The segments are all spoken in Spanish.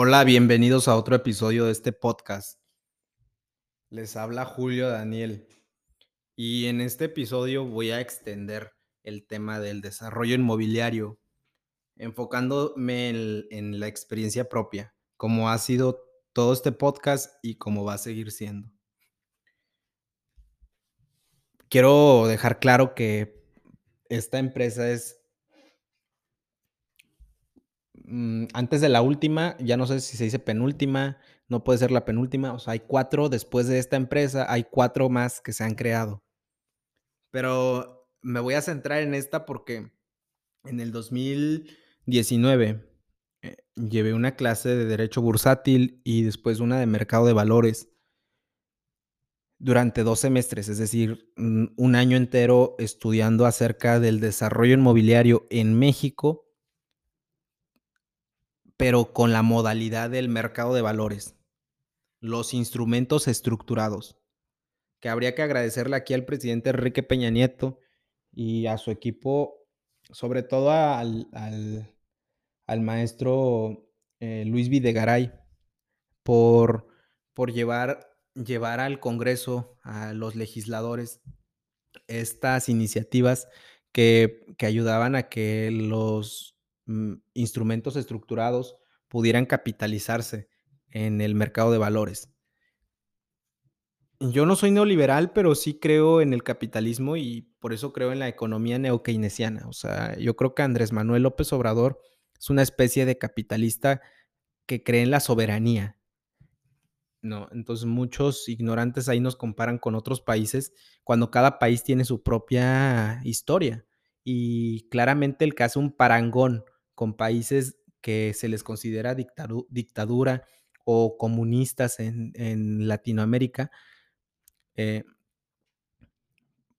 Hola, bienvenidos a otro episodio de este podcast. Les habla Julio Daniel y en este episodio voy a extender el tema del desarrollo inmobiliario, enfocándome en, la experiencia propia, como ha sido todo este podcast y como va a seguir siendo. Quiero dejar claro que esta empresa es antes de la última, ya no sé si se dice penúltima, no puede ser la penúltima, o sea, hay cuatro después de esta empresa, hay cuatro más que se han creado. Pero me voy a centrar en esta porque en el 2019 eh, llevé una clase de derecho bursátil y después una de mercado de valores durante dos semestres, es decir, un año entero estudiando acerca del desarrollo inmobiliario en México pero con la modalidad del mercado de valores, los instrumentos estructurados, que habría que agradecerle aquí al presidente Enrique Peña Nieto y a su equipo, sobre todo al, al, maestro eh, Luis Videgaray, por, por llevar, llevar al Congreso, a los legisladores, estas iniciativas que, que ayudaban a que los instrumentos estructurados pudieran capitalizarse en el mercado de valores. Yo no soy neoliberal, pero sí creo en el capitalismo y por eso creo en la economía neokeynesiana. O sea, yo creo que Andrés Manuel López Obrador es una especie de capitalista que cree en la soberanía. No, entonces muchos ignorantes ahí nos comparan con otros países cuando cada país tiene su propia historia. Y claramente el que hace un parangón con países que se les considera dictadura o comunistas en, Latinoamérica, eh,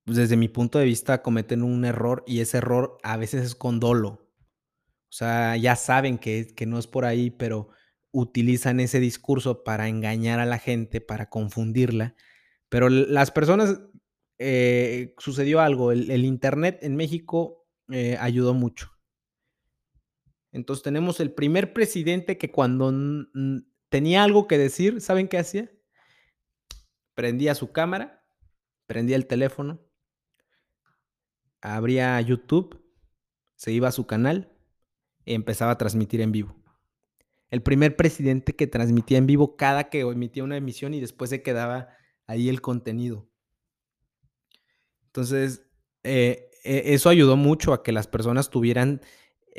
pues, desde mi punto de vista cometen un error y ese error a veces es con dolo. O sea, ya saben que, que no es por ahí, pero utilizan ese discurso para engañar a la gente, para confundirla. Pero las personas, eh, sucedió algo, el, Internet en México eh, ayudó mucho. Entonces tenemos el primer presidente que cuando tenía algo que decir, ¿saben qué hacía? Prendía su cámara, prendía el teléfono, abría YouTube, se iba a su canal y empezaba a transmitir en vivo. El primer presidente que transmitía en vivo cada que emitía una emisión y después se quedaba ahí el contenido. Entonces, eh, e, eso ayudó mucho a que las personas tuvieran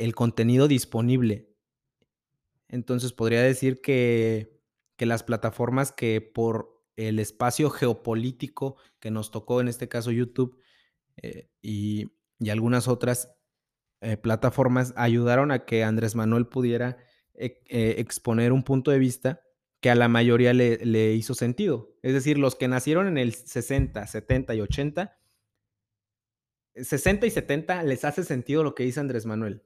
el contenido disponible. Entonces podría decir que, las plataformas que por el espacio geopolítico que nos tocó, en este caso YouTube, eh, y, algunas otras eh, plataformas, ayudaron a que Andrés Manuel pudiera eh, exponer un punto de vista que a la mayoría le, le, hizo sentido. Es decir, los que nacieron en el 60, 70 y 80, 60 y 70 les hace sentido lo que dice Andrés Manuel.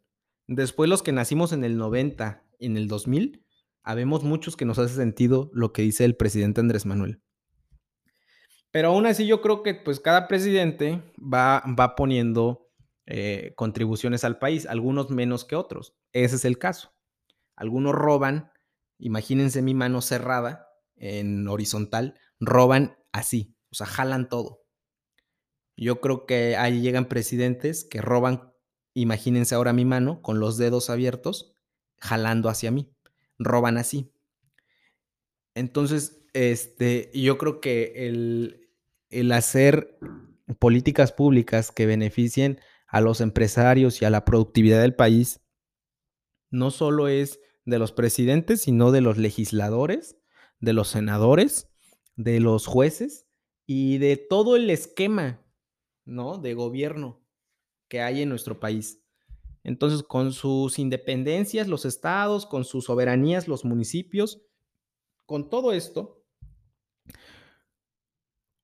Después los que nacimos en el 90, en el 2000, habemos muchos que nos hace sentido lo que dice el presidente Andrés Manuel. Pero aún así yo creo que pues cada presidente va, va poniendo eh, contribuciones al país, algunos menos que otros. Ese es el caso. Algunos roban, imagínense mi mano cerrada en horizontal, roban así, o sea, jalan todo. Yo creo que ahí llegan presidentes que roban Imagínense ahora mi mano con los dedos abiertos, jalando hacia mí. Roban así. Entonces, este, yo creo que el, el hacer políticas públicas que beneficien a los empresarios y a la productividad del país no solo es de los presidentes, sino de los legisladores, de los senadores, de los jueces y de todo el esquema, ¿no? De gobierno que hay en nuestro país. Entonces, con sus independencias, los estados, con sus soberanías, los municipios, con todo esto,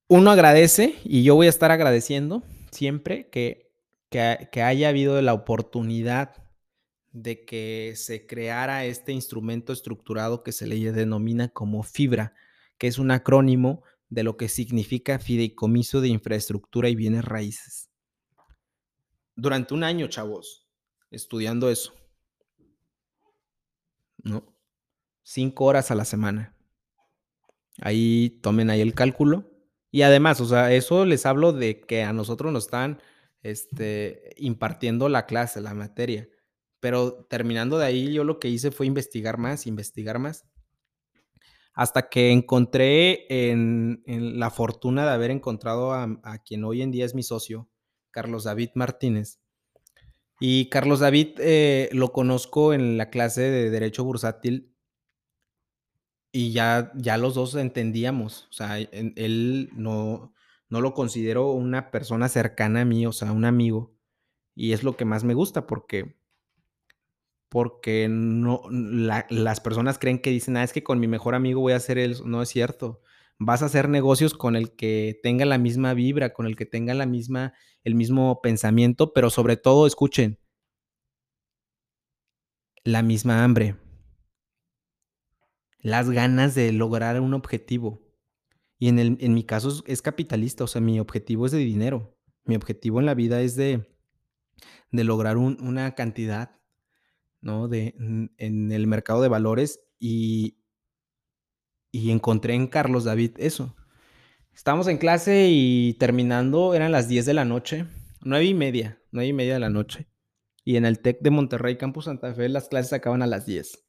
uno agradece, y yo voy a estar agradeciendo siempre que, que, haya habido la oportunidad de que se creara este instrumento estructurado que se le denomina como FIBRA, que es un acrónimo de lo que significa Fideicomiso de Infraestructura y Bienes Raíces durante un año, chavos, estudiando eso. ¿No? 5 horas a la semana. Ahí tomen ahí el cálculo. Y además, o sea, eso les hablo de que a nosotros nos están este, impartiendo la clase, la materia. Pero terminando de ahí, yo lo que hice fue investigar más, investigar más. Hasta que encontré en, en la fortuna de haber encontrado a, a, quien hoy en día es mi socio, Carlos David Martínez. Y Carlos David eh, lo conozco en la clase de Derecho Bursátil y ya, ya los dos entendíamos. O sea, él no, no lo considero una persona cercana a mí, o sea, un amigo. Y es lo que más me gusta porque porque no, la, las personas creen que dicen, ah, es que con mi mejor amigo voy a hacer eso. No es cierto. Vas a hacer negocios con el que tenga la misma vibra, con el que tenga la misma, el mismo pensamiento, pero sobre todo, escuchen, la misma hambre. Las ganas de lograr un objetivo. Y en, el, en mi caso es, capitalista, o sea, mi objetivo es de dinero. Mi objetivo en la vida es de, de lograr un, una cantidad ¿no? De, en el mercado de valores y, y encontré en Carlos David eso. Estábamos en clase y terminando, eran las 10 de la noche, nueve y media, nueve y media de la noche. Y en el TEC de Monterrey, Campus Santa Fe, las clases acaban a las 10.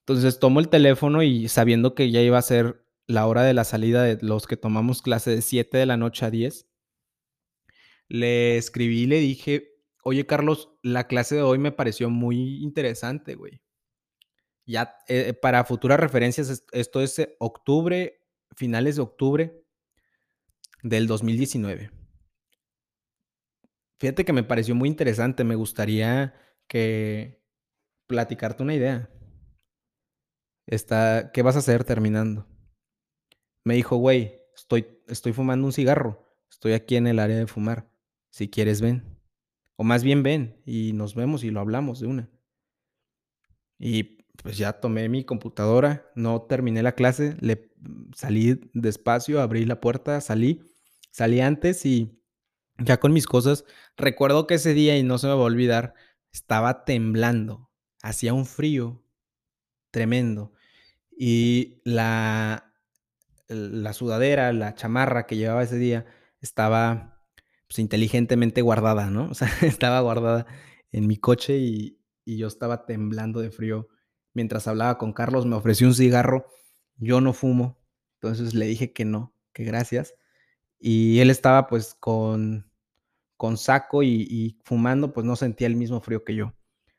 Entonces tomo el teléfono y sabiendo que ya iba a ser la hora de la salida de los que tomamos clase de 7 de la noche a 10, le escribí y le dije, Oye, Carlos, la clase de hoy me pareció muy interesante, güey. Ya, eh, para futuras referencias, esto es eh, octubre, finales de octubre del 2019. Fíjate que me pareció muy interesante. Me gustaría que platicarte una idea. Está, ¿Qué vas a hacer terminando? Me dijo, güey, estoy, estoy fumando un cigarro. Estoy aquí en el área de fumar. Si quieres, ven. O más bien ven y nos vemos y lo hablamos de una. Y pues ya tomé mi computadora, no terminé la clase, le salí despacio, abrí la puerta, salí, salí antes y ya con mis cosas, recuerdo que ese día y no se me va a olvidar, estaba temblando, hacía un frío tremendo y la la sudadera, la chamarra que llevaba ese día estaba pues, inteligentemente guardada, ¿no? O sea, estaba guardada en mi coche y, y, yo estaba temblando de frío. Mientras hablaba con Carlos, me ofreció un cigarro. Yo no fumo, entonces le dije que no, que gracias. Y él estaba pues con, con saco y, y fumando, pues no sentía el mismo frío que yo.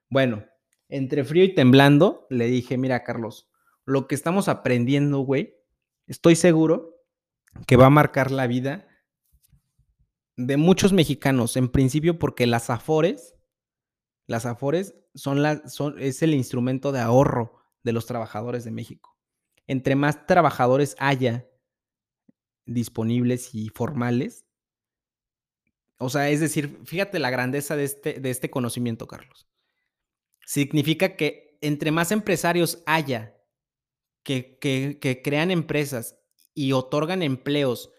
Bueno, entre frío y temblando, le dije, mira, Carlos, lo que estamos aprendiendo, güey, estoy seguro que va a marcar la vida de muchos mexicanos, en principio porque las afores, las afores son la, son, es el instrumento de ahorro de los trabajadores de México. Entre más trabajadores haya disponibles y formales, o sea, es decir, fíjate la grandeza de este, de este conocimiento, Carlos. Significa que entre más empresarios haya que, que, que crean empresas y otorgan empleos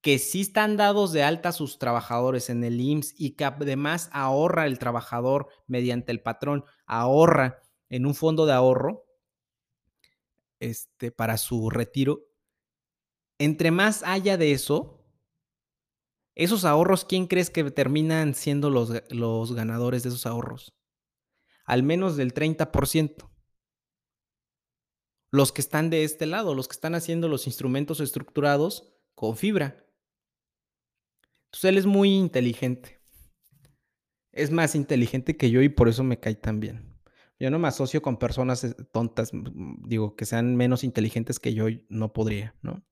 que sí están dados de alta sus trabajadores en el IMSS y que además ahorra el trabajador mediante el patrón, ahorra en un fondo de ahorro este, para su retiro. Entre más haya de eso, esos ahorros, ¿quién crees que terminan siendo los, los ganadores de esos ahorros? Al menos del 30%. Los que están de este lado, los que están haciendo los instrumentos estructurados con fibra. Entonces él es muy inteligente. Es más inteligente que yo y por eso me cae tan bien. Yo no me asocio con personas eh, tontas, digo, que sean menos inteligentes que yo, no podría, ¿no?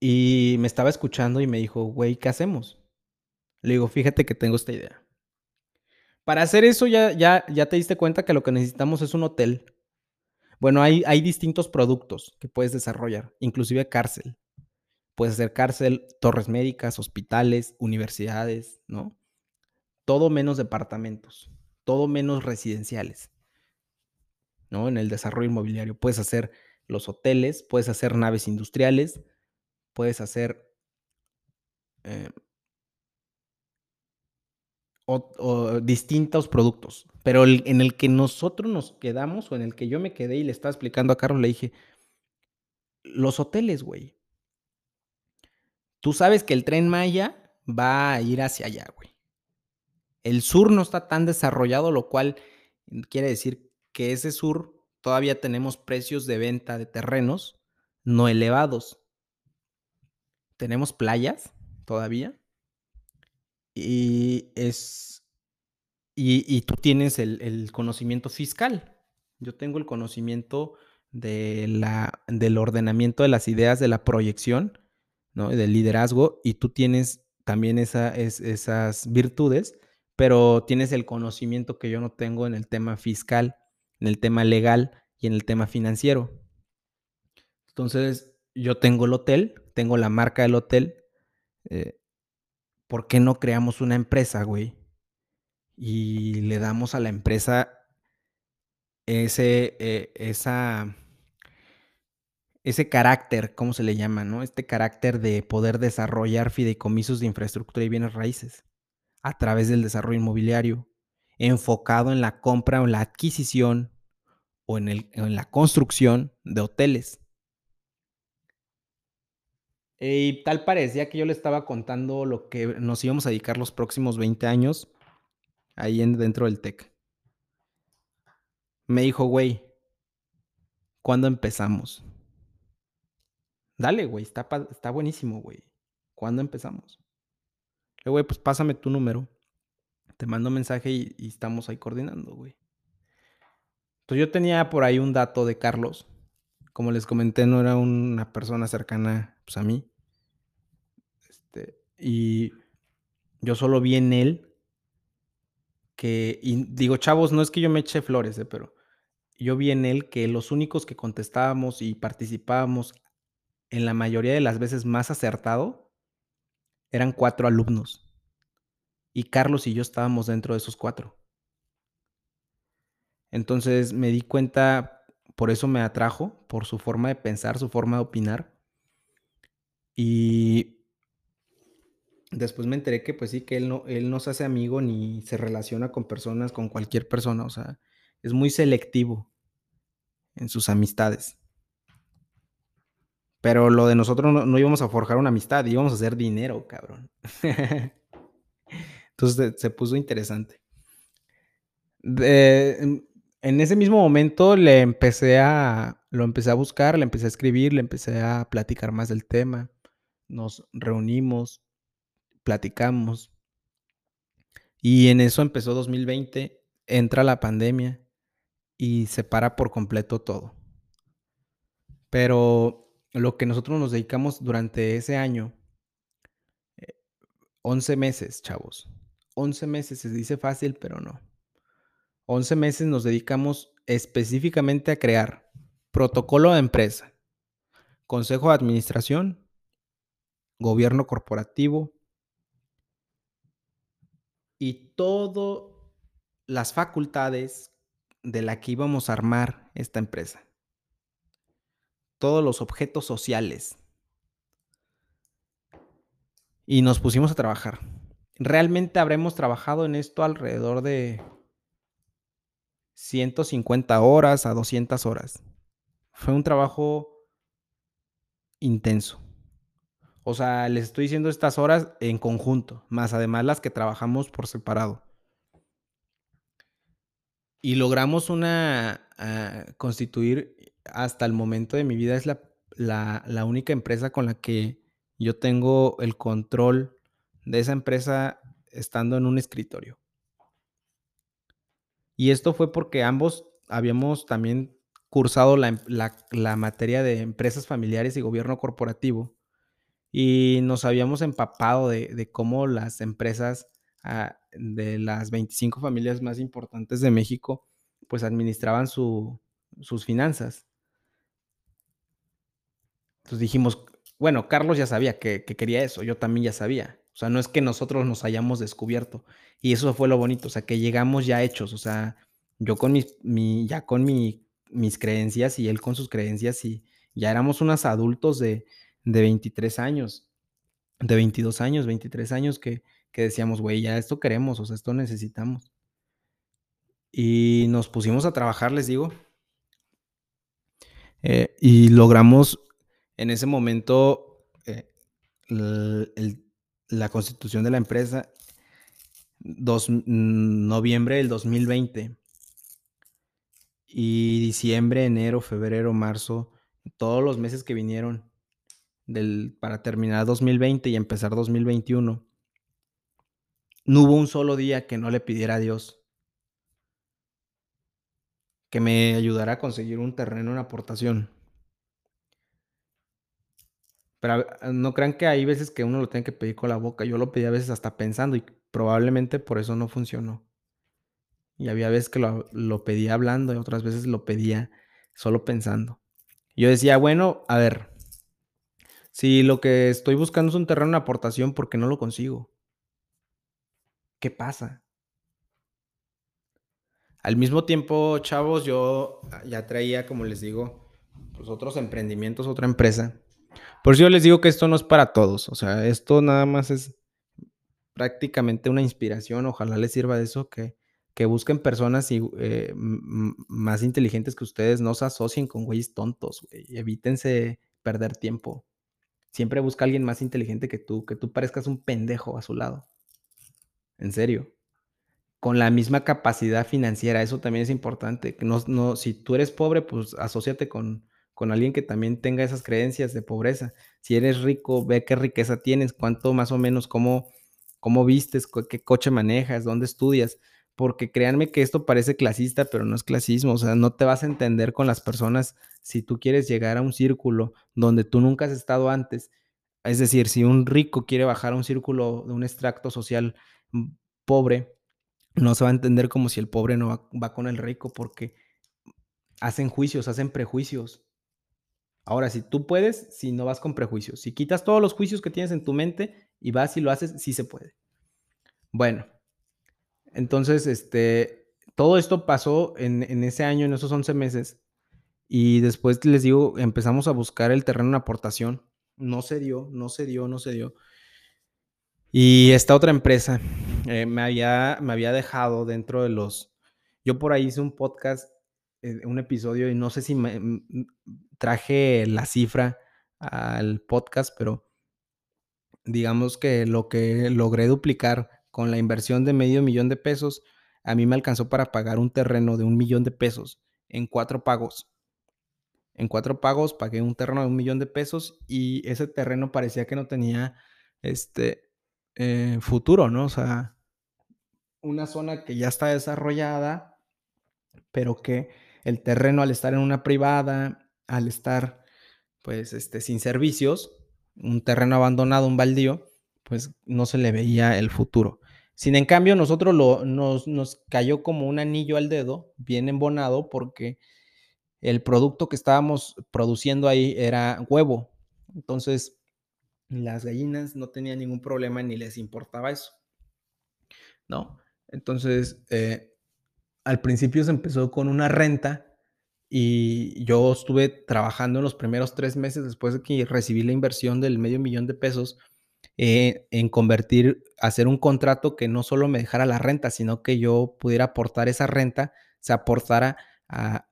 Y me estaba escuchando y me dijo, güey, ¿qué hacemos? Le digo, fíjate que tengo esta idea. Para hacer eso ya, ya, ya te diste cuenta que lo que necesitamos es un hotel. Bueno, hay, hay distintos productos que puedes desarrollar, inclusive cárcel. Puede ser cárcel, torres médicas, hospitales, universidades, ¿no? Todo menos departamentos, todo menos residenciales, ¿no? En el desarrollo inmobiliario. Puedes hacer los hoteles, puedes hacer naves industriales, puedes hacer eh, o, distintos productos, pero en el que nosotros nos quedamos o en el que yo me quedé y le estaba explicando a Carlos, le dije, los hoteles, güey. Tú sabes que el tren Maya va a ir hacia allá, güey. El sur no está tan desarrollado, lo cual quiere decir que ese sur todavía tenemos precios de venta de terrenos no elevados. Tenemos playas todavía y es y, tú tienes el, conocimiento fiscal. Yo tengo el conocimiento de la, del ordenamiento de las ideas, de la proyección, ¿no? del liderazgo, y tú tienes también esa, esas virtudes, pero tienes el conocimiento que yo no tengo en el tema fiscal, en el tema legal y en el tema financiero. Entonces, yo tengo el hotel, tengo la marca del hotel, eh, ¿por qué no creamos una empresa, güey? Y le damos a la empresa ese, eh, esa, ese carácter, ¿cómo se le llama, no? Este carácter de poder desarrollar fideicomisos de infraestructura y bienes raíces a través del desarrollo inmobiliario, enfocado en la compra o en la adquisición o en, el, en la construcción de hoteles. Y tal parecía que yo le estaba contando lo que nos íbamos a dedicar los próximos 20 años ahí en, dentro del TEC. Me dijo, güey, ¿cuándo empezamos? Dale, güey, está, buenísimo, güey. ¿Cuándo empezamos? Le güey, pues pásame tu número. Te mando mensaje y, y estamos ahí coordinando, güey. Entonces yo tenía por ahí un dato de Carlos. Como les comenté, no era una persona cercana pues, a mí. Este, y yo solo vi en él que, y digo, chavos, no es que yo me eche flores, eh, pero yo vi en él que los únicos que contestábamos y participábamos en la mayoría de las veces más acertado eran cuatro alumnos. Y Carlos y yo estábamos dentro de esos cuatro. Entonces me di cuenta, por eso me atrajo, por su forma de pensar, su forma de opinar y después me enteré que pues sí, que él no, él no se hace amigo ni se relaciona con personas, con cualquier persona, o sea, es muy selectivo en sus amistades. Pero lo de nosotros no, íbamos a forjar una amistad, íbamos a hacer dinero, cabrón. Entonces se, puso interesante. en ese mismo momento le empecé a, lo empecé a buscar, le empecé a escribir, le empecé a platicar más del tema nos reunimos, platicamos. Y en eso empezó 2020, entra la pandemia y se para por completo todo. Pero lo que nosotros nos dedicamos durante ese año, 11 eh, meses, chavos. 11 meses, se dice fácil, pero no. 11 meses nos dedicamos específicamente a crear protocolo de empresa, consejo de administración gobierno corporativo y todas las facultades de la que íbamos a armar esta empresa. Todos los objetos sociales. Y nos pusimos a trabajar. Realmente habremos trabajado en esto alrededor de 150 horas a 200 horas. Fue un trabajo intenso. O sea, les estoy diciendo estas horas en conjunto, más además las que trabajamos por separado. Y logramos una, ah, constituir hasta el momento de mi vida, es la, la, única empresa con la que yo tengo el control de esa empresa estando en un escritorio. Y esto fue porque ambos habíamos también cursado la, la, materia de empresas familiares y gobierno corporativo y nos habíamos empapado de, cómo las empresas ah, de las 25 familias más importantes de México pues administraban sus finanzas. Entonces dijimos, bueno, Carlos ya sabía que, quería eso, yo también ya sabía. O sea, no es que nosotros nos hayamos descubierto. Y eso fue lo bonito, o sea, que llegamos ya hechos, o sea, yo con mis, mi, ya con mis creencias y él con sus creencias y ya éramos unos adultos de, de 23 años, de 22 años, 23 años que, que decíamos, güey, ya esto queremos, o sea, esto necesitamos. Y nos pusimos a trabajar, les digo. Eh, y logramos en ese momento eh, la constitución de la empresa, dos, noviembre del 2020. Y diciembre, enero, febrero, marzo, todos los meses que vinieron del, para terminar 2020 y empezar 2021, no hubo un solo día que no le pidiera a Dios que me ayudara a conseguir un terreno en aportación. Pero no crean que hay veces que uno lo tiene que pedir con la boca. Yo lo pedí a veces hasta pensando y probablemente por eso no funcionó. Y había veces que lo, lo pedía hablando y otras veces lo pedía solo pensando. Yo decía, bueno, a ver, si lo que estoy buscando es un terreno en aportación, ¿por qué no lo consigo? ¿Qué pasa? Al mismo tiempo, chavos, yo ya traía, como les digo, pues otros emprendimientos, otra empresa. Por eso yo les digo que esto no es para todos. O sea, esto nada más es prácticamente una inspiración. Ojalá les sirva de eso, que, que busquen personas eh, más inteligentes que ustedes. No se asocien con güeyes tontos, güey. Evítense perder tiempo. Siempre busca a alguien más inteligente que tú, que tú parezcas un pendejo a su lado. En serio con la misma capacidad financiera. Eso también es importante. No, si tú eres pobre, pues asóciate con, con alguien que también tenga esas creencias de pobreza. Si eres rico, ve qué riqueza tienes, cuánto más o menos, cómo, cómo vistes, qué coche manejas, dónde estudias. Porque créanme que esto parece clasista, pero no es clasismo. O sea, no te vas a entender con las personas si tú quieres llegar a un círculo donde tú nunca has estado antes. Es decir, si un rico quiere bajar a un círculo de un extracto social mm, pobre, no se va a entender como si el pobre no va, con el rico porque hacen juicios, hacen prejuicios. Ahora, si tú puedes, si no vas con prejuicios, si quitas todos los juicios que tienes en tu mente y vas y lo haces, sí se puede. Bueno, entonces, este, todo esto pasó en, en ese año, en esos 11 meses, y después les digo, empezamos a buscar el terreno en aportación. No se dio, no se dio, no se dio. Y esta otra empresa eh, me, había, me había dejado dentro de los... Yo por ahí hice un podcast, un episodio, y no sé si me, traje la cifra al podcast, pero digamos que lo que logré duplicar con la inversión de medio millón de pesos, a mí me alcanzó para pagar un terreno de un millón de pesos en cuatro pagos. En cuatro pagos pagué un terreno de un millón de pesos y ese terreno parecía que no tenía este, eh, futuro, ¿no? O sea, una zona que ya está desarrollada, pero que el terreno al estar en una privada, al estar pues este, sin servicios, un terreno abandonado, un baldío, pues no se le veía el futuro. Sin en cambio, nosotros lo, nos, nos cayó como un anillo al dedo, bien embonado, porque el producto que estábamos produciendo ahí era huevo. Entonces, las gallinas no tenían ningún problema ni les importaba eso. ¿No? Entonces, eh, al principio se empezó con una renta y yo estuve trabajando en los primeros tres meses después de que recibí la inversión del medio millón de pesos eh, en convertir, hacer un contrato que no solo me dejara la renta, sino que yo pudiera aportar esa renta, se aportara a,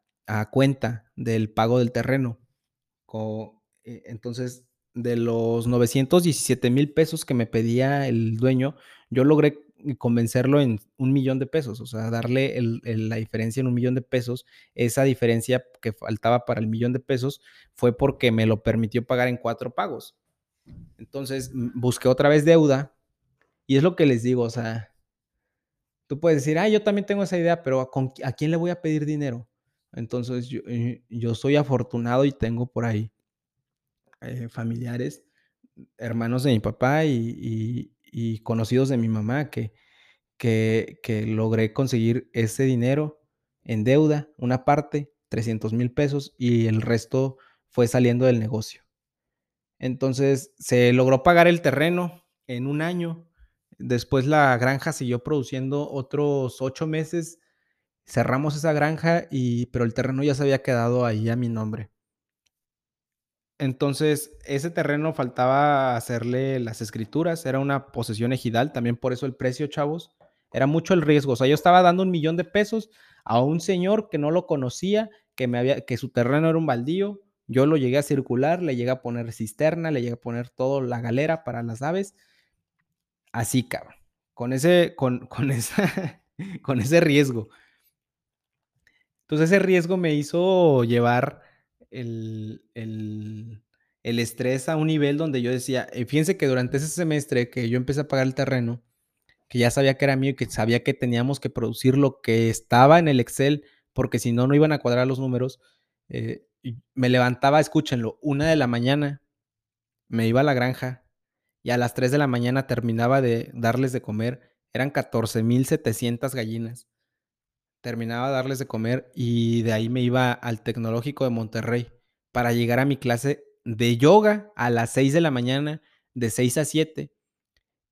cuenta del pago del terreno. Eh, entonces, de los 917 mil pesos que me pedía el dueño, yo logré convencerlo en un millón de pesos, o sea, darle la diferencia en un millón de pesos. Esa diferencia que faltaba para el millón de pesos fue porque me lo permitió pagar en cuatro pagos. Entonces busqué otra vez deuda y es lo que les digo, o sea, tú puedes decir, ah, yo también tengo esa idea, pero ¿a, quién le voy a pedir dinero? Entonces yo, eh, yo soy afortunado y tengo por ahí eh, familiares, hermanos de mi papá y, conocidos de mi mamá que, que, que, logré conseguir ese dinero en deuda, una parte, 300 mil pesos, y el resto fue saliendo del negocio. Entonces se logró pagar el terreno en un año. Después la granja siguió produciendo otros ocho meses. Cerramos esa granja y pero el terreno ya se había quedado ahí a mi nombre. Entonces, ese terreno faltaba hacerle las escrituras, era una posesión ejidal, también por eso el precio, chavos, era mucho el riesgo. O sea, yo estaba dando un millón de pesos a un señor que no lo conocía, que, me había, que su terreno era un baldío. Yo lo llegué a circular, le llegué a poner cisterna, le llegué a poner todo la galera para las aves. Así, cabrón. Con ese, con, con, esa, con ese riesgo. Entonces ese riesgo me hizo llevar el, el, el, estrés a un nivel donde yo decía, eh, fíjense que durante ese semestre que yo empecé a pagar el terreno, que ya sabía que era mío y que sabía que teníamos que producir lo que estaba en el Excel, porque si no, no iban a cuadrar los números, eh, me levantaba, escúchenlo, una de la mañana, me iba a la granja y a las 3 de la mañana terminaba de darles de comer, eran 14.700 gallinas terminaba de darles de comer y de ahí me iba al Tecnológico de Monterrey para llegar a mi clase de yoga a las 6 de la mañana, de 6 a 7.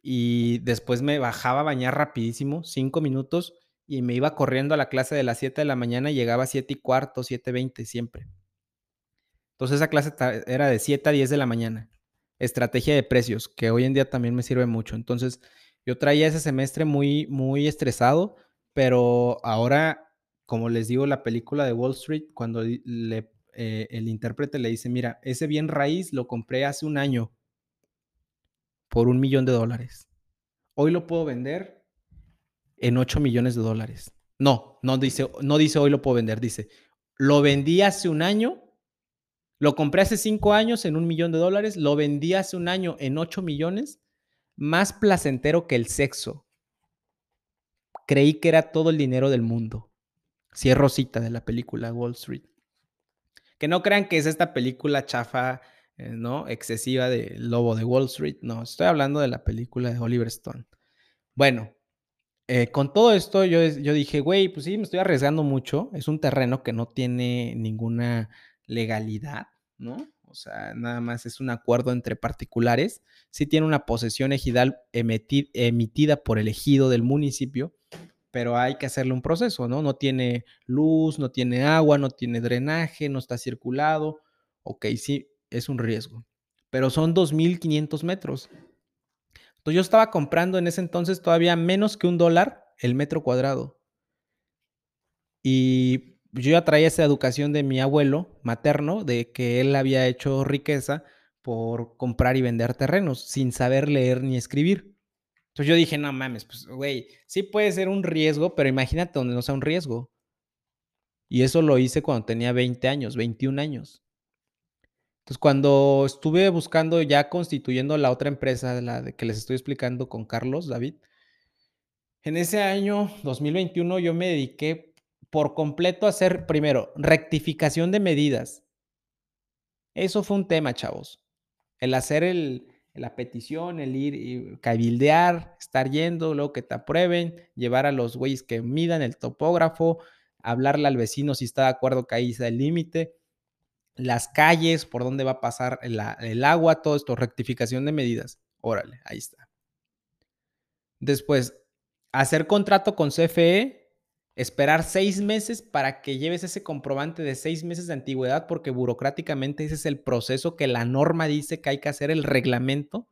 Y después me bajaba a bañar rapidísimo, 5 minutos, y me iba corriendo a la clase de las 7 de la mañana y llegaba a 7 y cuarto, 7.20 siempre. Entonces esa clase era de 7 a 10 de la mañana. Estrategia de precios, que hoy en día también me sirve mucho. Entonces yo traía ese semestre muy, muy estresado pero ahora, como les digo, la película de Wall Street, cuando eh, el intérprete le dice, mira, ese bien raíz lo compré hace un año por un millón de dólares. Hoy lo puedo vender en 8 millones de dólares. No, no dice, no dice hoy lo puedo vender, dice, lo vendí hace un año, lo compré hace cinco años en un millón de dólares, lo vendí hace un año en 8 millones, más placentero que el sexo creí que era todo el dinero del mundo. Si es Rosita de la película Wall Street. Que no crean que es esta película chafa, eh, ¿no? Excesiva de Lobo de Wall Street. No, estoy hablando de la película de Oliver Stone. Bueno, eh, con todo esto yo, yo dije, güey, pues sí, me estoy arriesgando mucho. Es un terreno que no tiene ninguna legalidad, ¿no? O sea, nada más es un acuerdo entre particulares. Sí tiene una posesión ejidal emitida por el ejido del municipio, pero hay que hacerle un proceso, ¿no? No tiene luz, no tiene agua, no tiene drenaje, no está circulado. Ok, sí, es un riesgo. Pero son 2.500 metros. Entonces yo estaba comprando en ese entonces todavía menos que un dólar el metro cuadrado. Y yo ya traía esa educación de mi abuelo materno, de que él había hecho riqueza por comprar y vender terrenos sin saber leer ni escribir. Entonces yo dije, no mames, pues, güey, sí puede ser un riesgo, pero imagínate donde no sea un riesgo. Y eso lo hice cuando tenía 20 años, 21 años. Entonces, cuando estuve buscando, ya constituyendo la otra empresa, la de que les estoy explicando con Carlos, David, en ese año 2021 yo me dediqué por completo a hacer, primero, rectificación de medidas. Eso fue un tema, chavos. El hacer el, la petición, el ir y cabildear, estar yendo, luego que te aprueben, llevar a los güeyes que midan el topógrafo, hablarle al vecino si está de acuerdo que ahí sea el límite, las calles, por dónde va a pasar el agua, todo esto, rectificación de medidas. Órale, ahí está. Después, hacer contrato con CFE esperar seis meses para que lleves ese comprobante de seis meses de antigüedad, porque burocráticamente ese es el proceso que la norma dice que hay que hacer, el reglamento.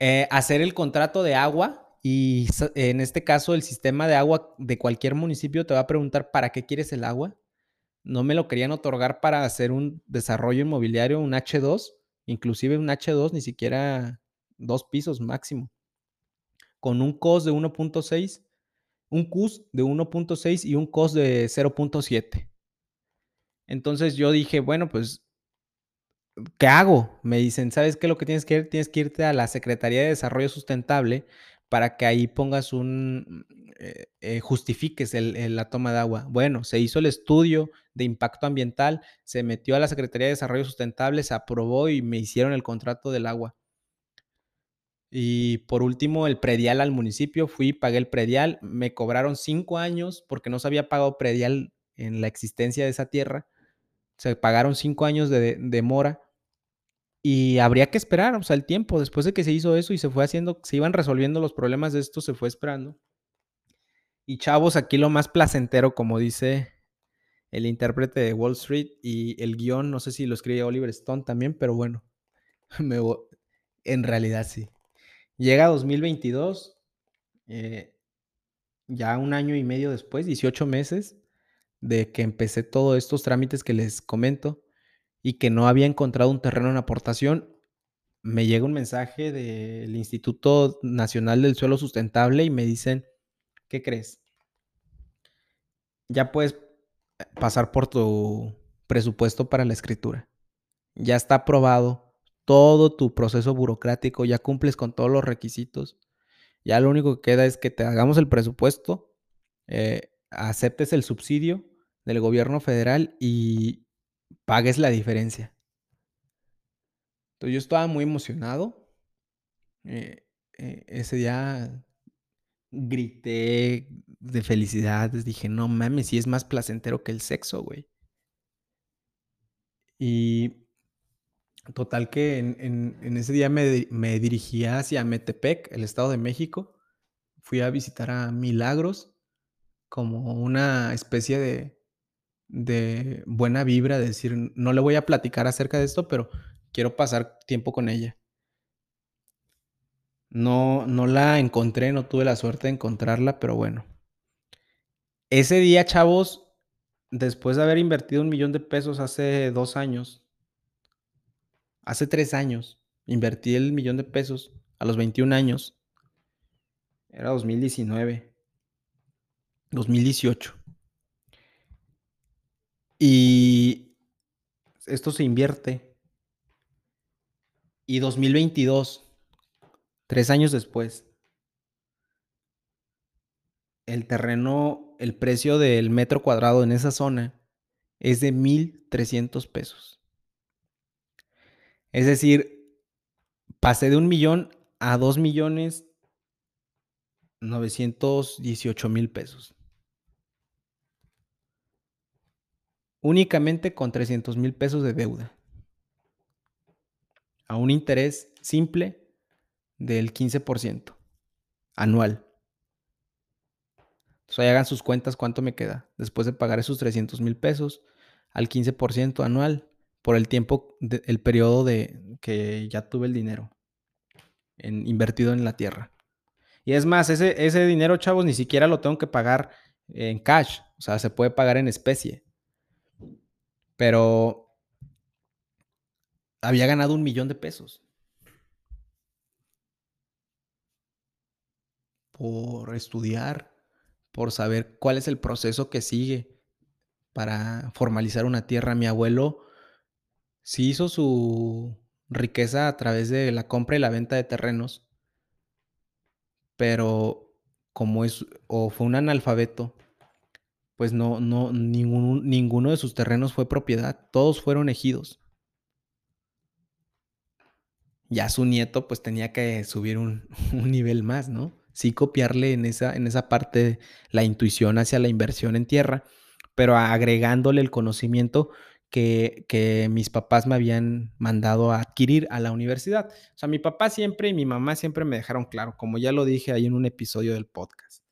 Eh, hacer el contrato de agua y en este caso el sistema de agua de cualquier municipio te va a preguntar para qué quieres el agua. No me lo querían otorgar para hacer un desarrollo inmobiliario, un H2, inclusive un H2, ni siquiera dos pisos máximo, con un cost de 1.6 un CUS de 1.6 y un COS de 0.7. Entonces yo dije, bueno, pues, ¿qué hago? Me dicen, ¿sabes qué? Lo que tienes que ir, tienes que irte a la Secretaría de Desarrollo Sustentable para que ahí pongas un, eh, eh, justifiques la toma de agua. Bueno, se hizo el estudio de impacto ambiental, se metió a la Secretaría de Desarrollo Sustentable, se aprobó y me hicieron el contrato del agua. Y por último, el predial al municipio. Fui, pagué el predial. Me cobraron cinco años porque no se había pagado predial en la existencia de esa tierra. Se pagaron cinco años de demora. Y habría que esperar, o sea, el tiempo. Después de que se hizo eso y se fue haciendo, se iban resolviendo los problemas de esto, se fue esperando. Y chavos, aquí lo más placentero, como dice el intérprete de Wall Street y el guion, no sé si lo escribe Oliver Stone también, pero bueno, me, en realidad sí. Llega 2022, eh, ya un año y medio después, 18 meses de que empecé todos estos trámites que les comento y que no había encontrado un terreno en aportación, me llega un mensaje del Instituto Nacional del Suelo Sustentable y me dicen, ¿qué crees? Ya puedes pasar por tu presupuesto para la escritura. Ya está aprobado todo tu proceso burocrático, ya cumples con todos los requisitos. Ya lo único que queda es que te hagamos el presupuesto, eh, aceptes el subsidio del gobierno federal y pagues la diferencia. Entonces yo estaba muy emocionado. Eh, eh, ese día grité de felicidad. Dije, no mames, si es más placentero que el sexo, güey. Y total que en, ese día me, dirigía hacia Metepec, el Estado de México. Fui a visitar a Milagros como una especie de, de buena vibra, de decir, no le voy a platicar acerca de esto, pero quiero pasar tiempo con ella. No, no la encontré, no tuve la suerte de encontrarla, pero bueno. Ese día, chavos, después de haber invertido un millón de pesos hace dos años, hace tres años, invertí el millón de pesos a los 21 años. Era 2019, 2018. Y esto se invierte. Y 2022 Tres años después, el terreno, el precio del metro cuadrado en esa zona es de 1.300 pesos. Es decir, pasé de un millón a dos millones 918 mil pesos. Únicamente con 300 mil pesos de deuda. A un interés simple del 15% anual. Entonces ahí hagan sus cuentas cuánto me queda después de pagar esos 300 mil pesos al 15% anual por el tiempo, el periodo de que ya tuve el dinero en, invertido en la tierra. Y es más, ese, ese dinero, chavos, ni siquiera lo tengo que pagar en cash. O sea, se puede pagar en especie. Pero había ganado un millón de pesos. por estudiar, por saber cuál es el proceso que sigue para formalizar una tierra. Mi abuelo sí hizo su riqueza a través de la compra y la venta de terrenos, pero como es o fue un analfabeto, pues no, no, ninguno de sus terrenos fue propiedad, todos fueron ejidos. Ya su nieto pues tenía que subir un, un nivel más, ¿no? sí copiarle en esa, en esa parte la intuición hacia la inversión en tierra, pero agregándole el conocimiento que, mis papás me habían mandado a adquirir a la universidad. O sea, mi papá siempre y mi mamá siempre me dejaron claro, como ya lo dije ahí en un episodio del podcast.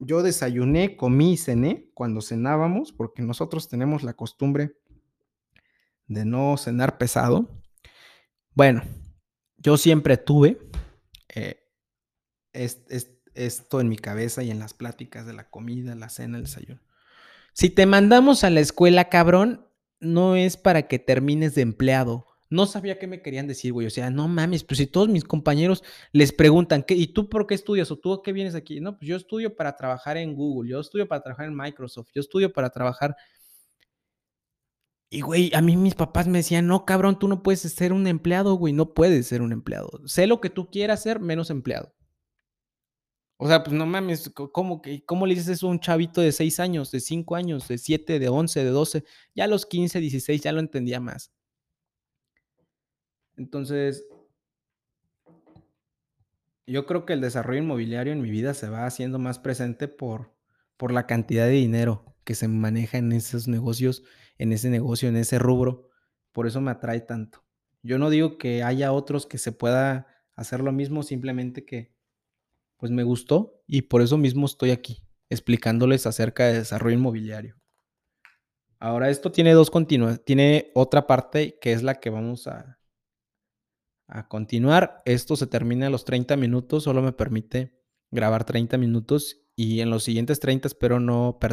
Yo desayuné, comí y cené cuando cenábamos, porque nosotros tenemos la costumbre de no cenar pesado. Bueno, yo siempre tuve eh, es, esto en mi cabeza y en las pláticas de la comida, la cena, el desayuno. Si te mandamos a la escuela, cabrón, no es para que termines de empleado. No sabía qué me querían decir, güey. O sea, no mames, pues si todos mis compañeros les preguntan, ¿qué, ¿y tú por qué estudias? ¿O tú qué vienes aquí? No, pues yo estudio para trabajar en Google, yo estudio para trabajar en Microsoft, yo estudio para trabajar. Y, güey, a mí mis papás me decían, no, cabrón, tú no puedes ser un empleado, güey, no puedes ser un empleado. Sé lo que tú quieras ser, menos empleado. O sea, pues no mames, ¿cómo, ¿cómo le dices eso a un chavito de 6 años, de 5 años, de 7, de 11, de 12? Ya a los 15, 16 ya lo entendía más. Entonces, yo creo que el desarrollo inmobiliario en mi vida se va haciendo más presente por, por la cantidad de dinero que se maneja en esos negocios, en ese negocio, en ese rubro. Por eso me atrae tanto. Yo no digo que haya otros que se pueda hacer lo mismo, simplemente que pues me gustó y por eso mismo estoy aquí, explicándoles acerca de desarrollo inmobiliario. Ahora, esto tiene 2 continua tiene otra parte que es la que vamos a a continuar. Esto se termina a los 30 minutos, solo me permite grabar 30 minutos y en los siguientes 30 espero no per